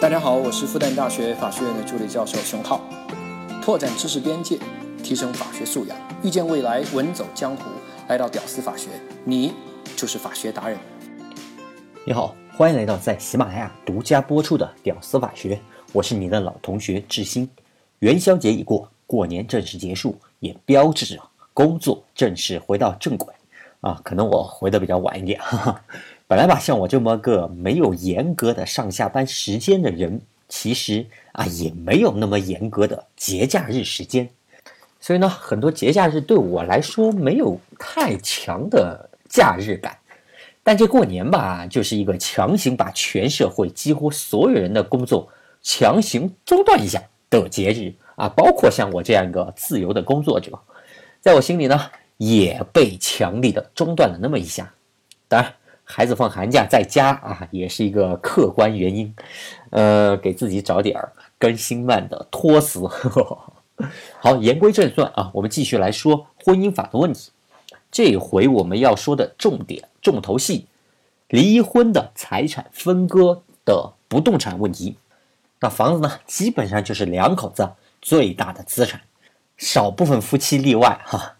大家好，我是复旦大学法学院的助理教授熊浩。拓展知识边界，提升法学素养，遇见未来，稳走江湖。来到屌丝法学，你就是法学达人。你好，欢迎来到在喜马拉雅独家播出的《屌丝法学》，我是你的老同学志新。元宵节已过，过年正式结束，也标志着工作正式回到正轨。啊，可能我回的比较晚一点。哈哈。本来吧，像我这么个没有严格的上下班时间的人，其实啊也没有那么严格的节假日时间，所以呢，很多节假日对我来说没有太强的假日感。但这过年吧，就是一个强行把全社会几乎所有人的工作强行中断一下的节日啊，包括像我这样一个自由的工作者，在我心里呢，也被强力的中断了那么一下。当然。孩子放寒假在家啊，也是一个客观原因，呃，给自己找点儿更新慢的托词。好，言归正传啊，我们继续来说婚姻法的问题。这回我们要说的重点重头戏，离婚的财产分割的不动产问题。那房子呢，基本上就是两口子最大的资产，少部分夫妻例外哈。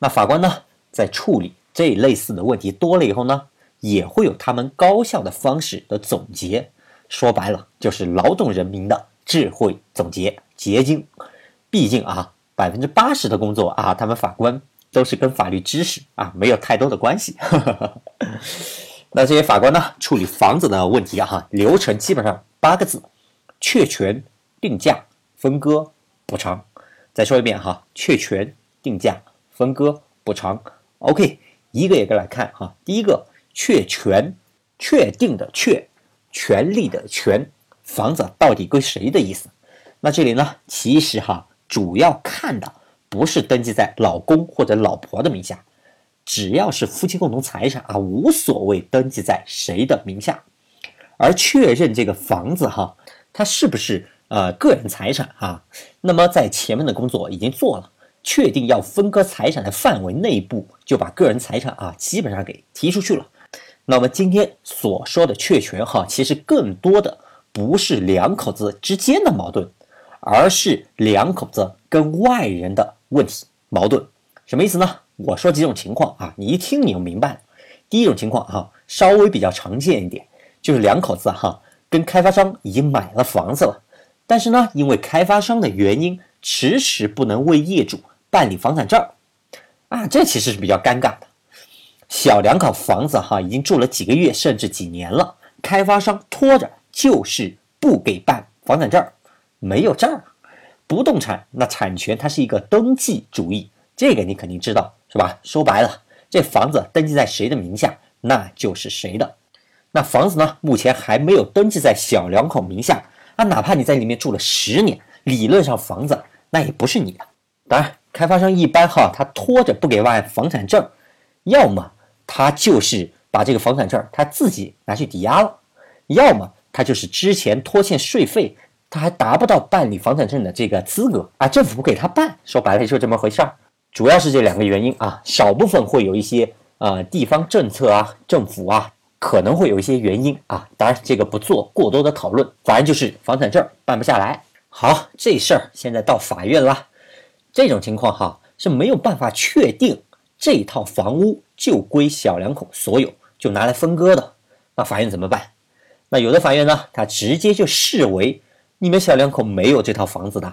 那法官呢，在处理这类似的问题多了以后呢？也会有他们高效的方式的总结，说白了就是劳动人民的智慧总结结晶。毕竟啊，百分之八十的工作啊，他们法官都是跟法律知识啊没有太多的关系。那这些法官呢，处理房子的问题啊，哈，流程基本上八个字：确权、定价、分割、补偿。再说一遍哈，确权、定价、分割、补偿。OK，一个一个来看哈，第一个。确权，确定的确，权利的权，房子到底归谁的意思？那这里呢，其实哈，主要看的不是登记在老公或者老婆的名下，只要是夫妻共同财产啊，无所谓登记在谁的名下，而确认这个房子哈，它是不是呃个人财产哈？那么在前面的工作已经做了，确定要分割财产的范围内部，就把个人财产啊基本上给提出去了。那么今天所说的确权哈，其实更多的不是两口子之间的矛盾，而是两口子跟外人的问题矛盾。什么意思呢？我说几种情况啊，你一听你就明白了。第一种情况哈，稍微比较常见一点，就是两口子哈跟开发商已经买了房子了，但是呢，因为开发商的原因，迟迟不能为业主办理房产证啊，这其实是比较尴尬的。小两口房子哈，已经住了几个月甚至几年了，开发商拖着就是不给办房产证，没有证儿。不动产那产权它是一个登记主义，这个你肯定知道是吧？说白了，这房子登记在谁的名下，那就是谁的。那房子呢，目前还没有登记在小两口名下，啊，哪怕你在里面住了十年，理论上房子那也不是你的。当然，开发商一般哈，他拖着不给办房产证，要么。他就是把这个房产证他自己拿去抵押了，要么他就是之前拖欠税费，他还达不到办理房产证的这个资格啊，政府不给他办，说白了就这么回事儿。主要是这两个原因啊，少部分会有一些呃地方政策啊，政府啊可能会有一些原因啊，当然这个不做过多的讨论，反正就是房产证办不下来。好，这事儿现在到法院了，这种情况哈是没有办法确定。这套房屋就归小两口所有，就拿来分割的。那法院怎么办？那有的法院呢，他直接就视为你们小两口没有这套房子的，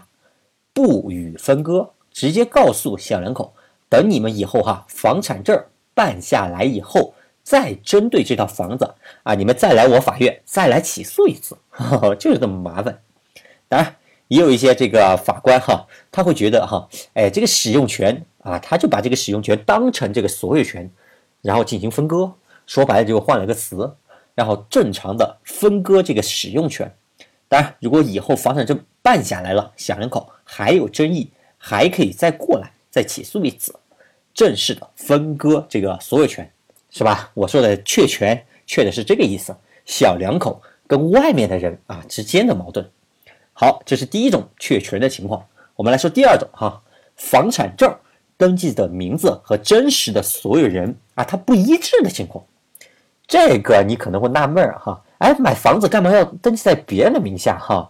不予分割，直接告诉小两口，等你们以后哈房产证办下来以后，再针对这套房子啊，你们再来我法院再来起诉一次，就是这么麻烦。当然。也有一些这个法官哈，他会觉得哈，哎，这个使用权啊，他就把这个使用权当成这个所有权，然后进行分割。说白了就换了个词，然后正常的分割这个使用权。当然，如果以后房产证办下来了，小两口还有争议，还可以再过来再起诉一次，正式的分割这个所有权，是吧？我说的确权，确的是这个意思。小两口跟外面的人啊之间的矛盾。好，这是第一种确权的情况。我们来说第二种哈，房产证登记的名字和真实的所有人啊，它不一致的情况。这个你可能会纳闷儿哈，哎，买房子干嘛要登记在别人的名下？哈，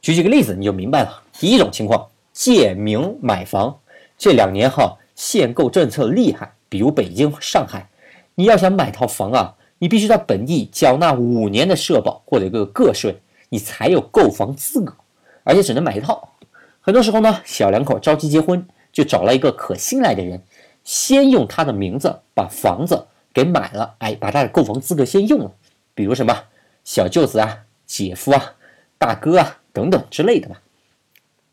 举几个例子你就明白了。第一种情况，借名买房，这两年哈限购政策厉害，比如北京、上海，你要想买套房啊，你必须在本地缴纳五年的社保或者个个税，你才有购房资格，而且只能买一套。很多时候呢，小两口着急结婚，就找了一个可信赖的人，先用他的名字把房子给买了，哎，把他的购房资格先用了，比如什么？小舅子啊，姐夫啊，大哥啊，等等之类的吧。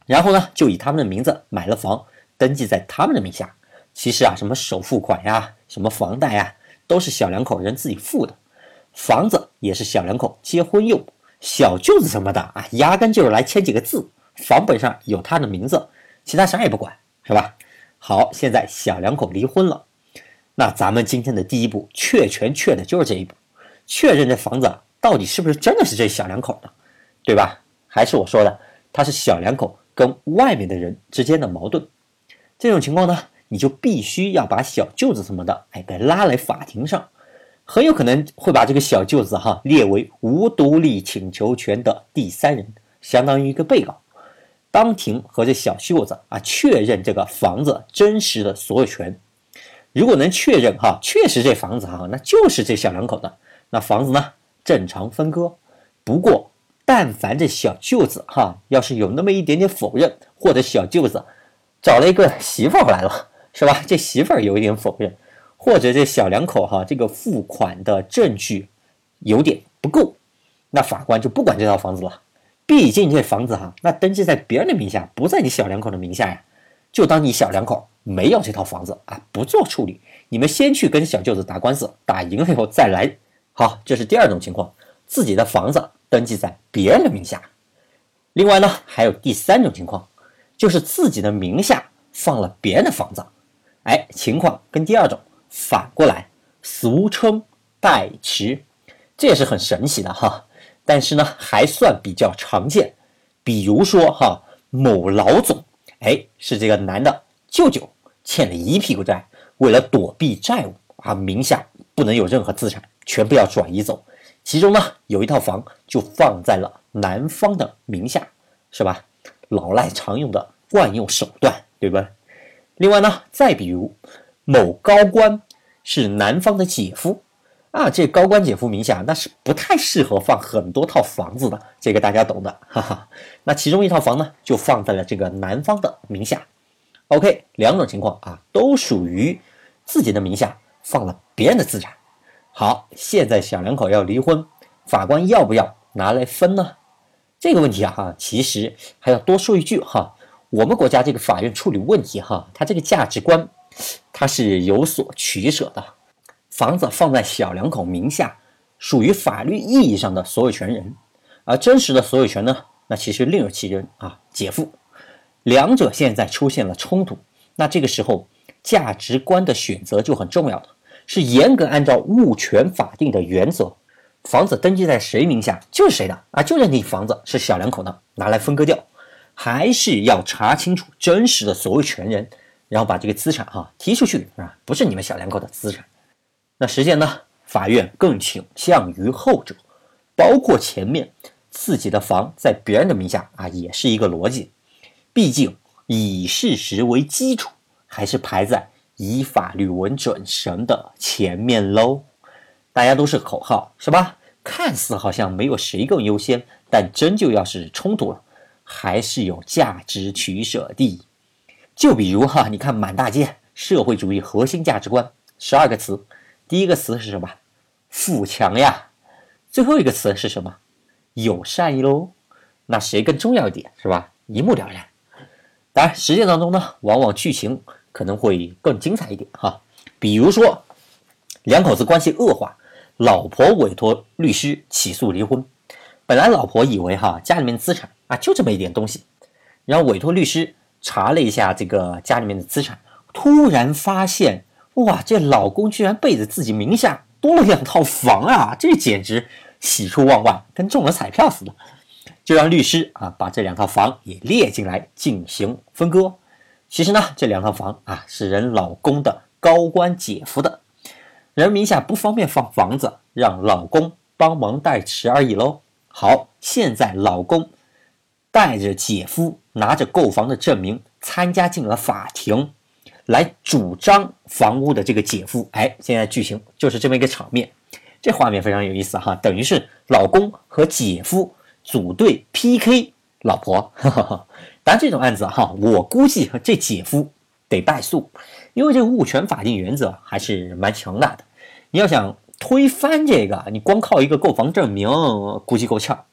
然后呢，就以他们的名字买了房，登记在他们的名下。其实啊，什么首付款呀，什么房贷呀，都是小两口人自己付的。房子也是小两口结婚用。小舅子什么的啊，压根就是来签几个字，房本上有他的名字，其他啥也不管，是吧？好，现在小两口离婚了，那咱们今天的第一步确权确的就是这一步，确认这房子。到底是不是真的是这小两口的，对吧？还是我说的，他是小两口跟外面的人之间的矛盾？这种情况呢，你就必须要把小舅子什么的，哎，给拉来法庭上，很有可能会把这个小舅子哈列为无独立请求权的第三人，相当于一个被告。当庭和这小舅子啊确认这个房子真实的所有权。如果能确认哈，确实这房子哈，那就是这小两口的，那房子呢？正常分割，不过但凡这小舅子哈，要是有那么一点点否认，或者小舅子找了一个媳妇回来了，是吧？这媳妇儿有一点否认，或者这小两口哈，这个付款的证据有点不够，那法官就不管这套房子了。毕竟这房子哈，那登记在别人的名下，不在你小两口的名下呀，就当你小两口没有这套房子啊，不做处理。你们先去跟小舅子打官司，打赢了以后再来。好，这是第二种情况，自己的房子登记在别人的名下。另外呢，还有第三种情况，就是自己的名下放了别人的房子。哎，情况跟第二种反过来，俗称代持，这也是很神奇的哈。但是呢，还算比较常见。比如说哈，某老总，哎，是这个男的舅舅欠了一屁股债，为了躲避债务啊，名下不能有任何资产。全部要转移走，其中呢有一套房就放在了男方的名下，是吧？老赖常用的惯用手段，对吧？另外呢，再比如某高官是男方的姐夫啊，这高官姐夫名下那是不太适合放很多套房子的，这个大家懂的，哈哈。那其中一套房呢就放在了这个男方的名下。OK，两种情况啊都属于自己的名下放了别人的资产。好，现在小两口要离婚，法官要不要拿来分呢？这个问题啊，哈，其实还要多说一句哈，我们国家这个法院处理问题哈，它这个价值观，它是有所取舍的。房子放在小两口名下，属于法律意义上的所有权人，而真实的所有权呢，那其实另有其人啊，姐夫。两者现在出现了冲突，那这个时候价值观的选择就很重要了。是严格按照物权法定的原则，房子登记在谁名下就是谁的啊，就认定房子是小两口的，拿来分割掉，还是要查清楚真实的所有权人，然后把这个资产哈提出去啊，不是你们小两口的资产。那实践呢，法院更倾向于后者，包括前面自己的房在别人的名下啊，也是一个逻辑，毕竟以事实为基础，还是排在。以法律为准绳的前面喽，大家都是口号是吧？看似好像没有谁更优先，但真就要是冲突了，还是有价值取舍的。就比如哈，你看满大街社会主义核心价值观十二个词，第一个词是什么？富强呀。最后一个词是什么？友善喽。那谁更重要一点是吧？一目了然。当然，实践当中呢，往往剧情。可能会更精彩一点哈，比如说两口子关系恶化，老婆委托律师起诉离婚。本来老婆以为哈家里面资产啊就这么一点东西，然后委托律师查了一下这个家里面的资产，突然发现哇，这老公居然背着自己名下多了两套房啊，这简直喜出望外，跟中了彩票似的，就让律师啊把这两套房也列进来进行分割。其实呢，这两套房啊是人老公的高官姐夫的，人名下不方便放房子，让老公帮忙代持而已喽。好，现在老公带着姐夫拿着购房的证明参加进了法庭，来主张房屋的这个姐夫，哎，现在剧情就是这么一个场面，这画面非常有意思哈，等于是老公和姐夫组队 PK 老婆。当然这种案子哈，我估计这姐夫得败诉，因为这个物权法定原则还是蛮强大的。你要想推翻这个，你光靠一个购房证明估计够呛。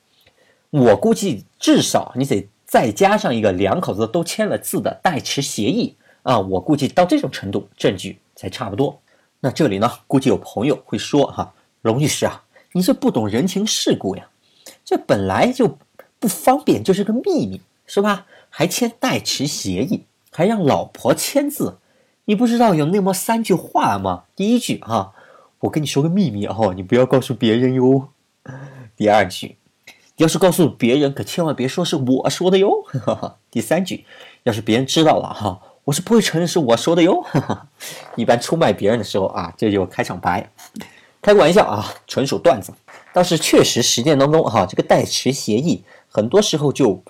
我估计至少你得再加上一个两口子都签了字的代持协议啊！我估计到这种程度，证据才差不多。那这里呢，估计有朋友会说哈，龙律师啊，你这不懂人情世故呀，这本来就不方便，就是个秘密，是吧？还签代持协议，还让老婆签字，你不知道有那么三句话吗？第一句啊，我跟你说个秘密哦，你不要告诉别人哟。第二句，要是告诉别人，可千万别说是我说的哟。第三句，要是别人知道了哈，我是不会承认是我说的哟。一般出卖别人的时候啊，这就开场白，开个玩笑啊，纯属段子。倒是确实实践当中哈，这个代持协议很多时候就。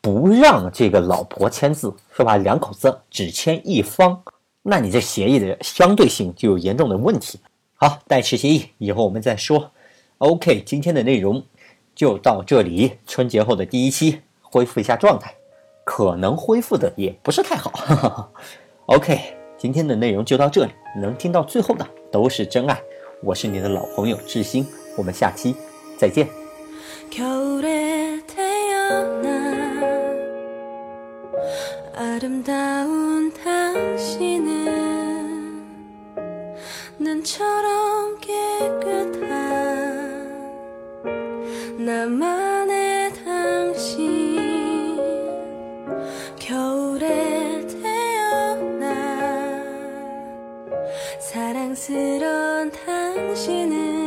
不让这个老婆签字，是吧？两口子只签一方，那你这协议的相对性就有严重的问题。好，代持协议以后我们再说。OK，今天的内容就到这里。春节后的第一期，恢复一下状态，可能恢复的也不是太好。OK，今天的内容就到这里，能听到最后的都是真爱。我是你的老朋友志新，我们下期再见。 아름다운 당신 系列